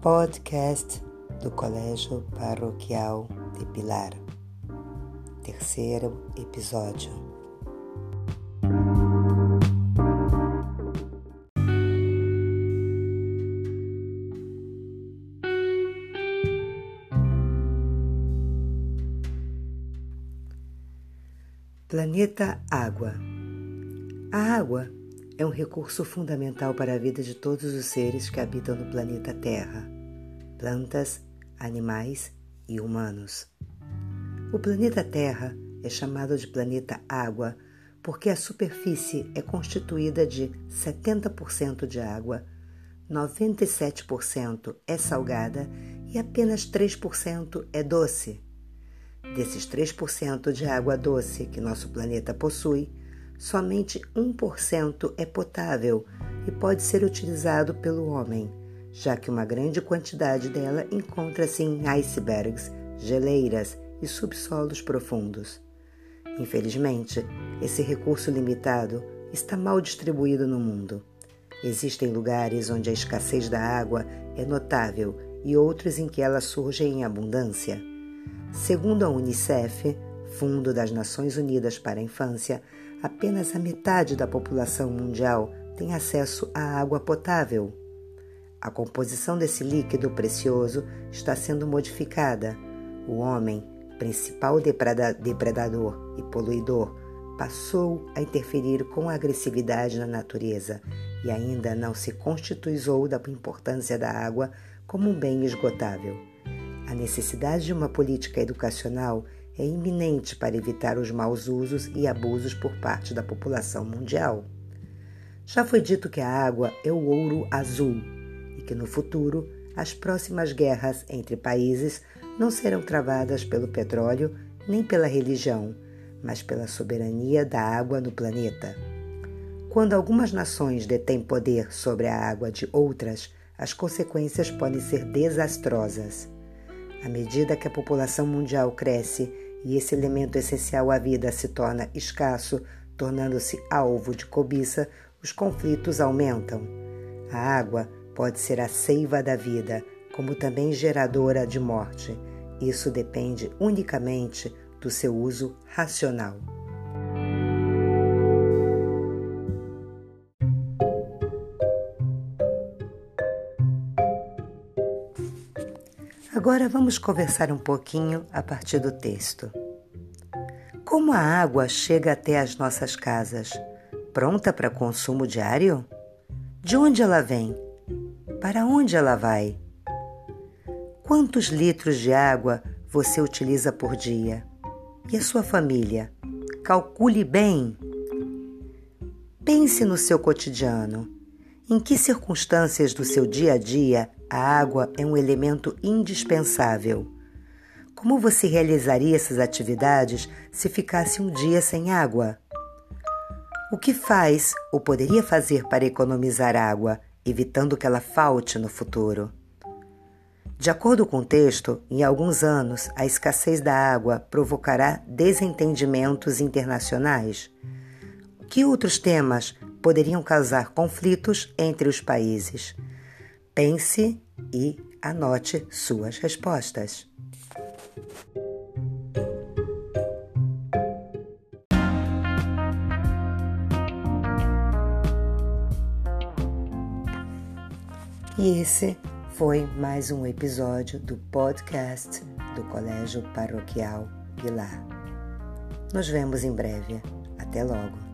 Podcast do Colégio Paroquial de Pilar. Terceiro episódio. Planeta Água. A água é um recurso fundamental para a vida de todos os seres que habitam no planeta Terra, plantas, animais e humanos. O planeta Terra é chamado de planeta Água porque a superfície é constituída de 70% de água, 97% é salgada e apenas 3% é doce. Desses 3% de água doce que nosso planeta possui, somente 1% é potável e pode ser utilizado pelo homem, já que uma grande quantidade dela encontra-se em icebergs, geleiras e subsolos profundos. Infelizmente, esse recurso limitado está mal distribuído no mundo. Existem lugares onde a escassez da água é notável e outros em que ela surge em abundância. Segundo a Unicef, Fundo das Nações Unidas para a Infância, apenas a metade da população mundial tem acesso à água potável. A composição desse líquido precioso está sendo modificada. O homem, principal depredador e poluidor, passou a interferir com agressividade na natureza e ainda não se constituizou da importância da água como um bem esgotável. A necessidade de uma política educacional é iminente para evitar os maus usos e abusos por parte da população mundial. Já foi dito que a água é o ouro azul e que no futuro as próximas guerras entre países não serão travadas pelo petróleo nem pela religião, mas pela soberania da água no planeta. Quando algumas nações detêm poder sobre a água de outras, as consequências podem ser desastrosas. À medida que a população mundial cresce e esse elemento essencial à vida se torna escasso, tornando-se alvo de cobiça, os conflitos aumentam. A água pode ser a seiva da vida, como também geradora de morte. Isso depende unicamente do seu uso racional. Agora vamos conversar um pouquinho a partir do texto. Como a água chega até as nossas casas? Pronta para consumo diário? De onde ela vem? Para onde ela vai? Quantos litros de água você utiliza por dia? E a sua família? Calcule bem. Pense no seu cotidiano. Em que circunstâncias do seu dia a dia a água é um elemento indispensável. Como você realizaria essas atividades se ficasse um dia sem água? O que faz ou poderia fazer para economizar água, evitando que ela falte no futuro? De acordo com o texto, em alguns anos a escassez da água provocará desentendimentos internacionais. Que outros temas poderiam causar conflitos entre os países? Pense e anote suas respostas. E esse foi mais um episódio do podcast do Colégio Paroquial Pilar. Nos vemos em breve. Até logo!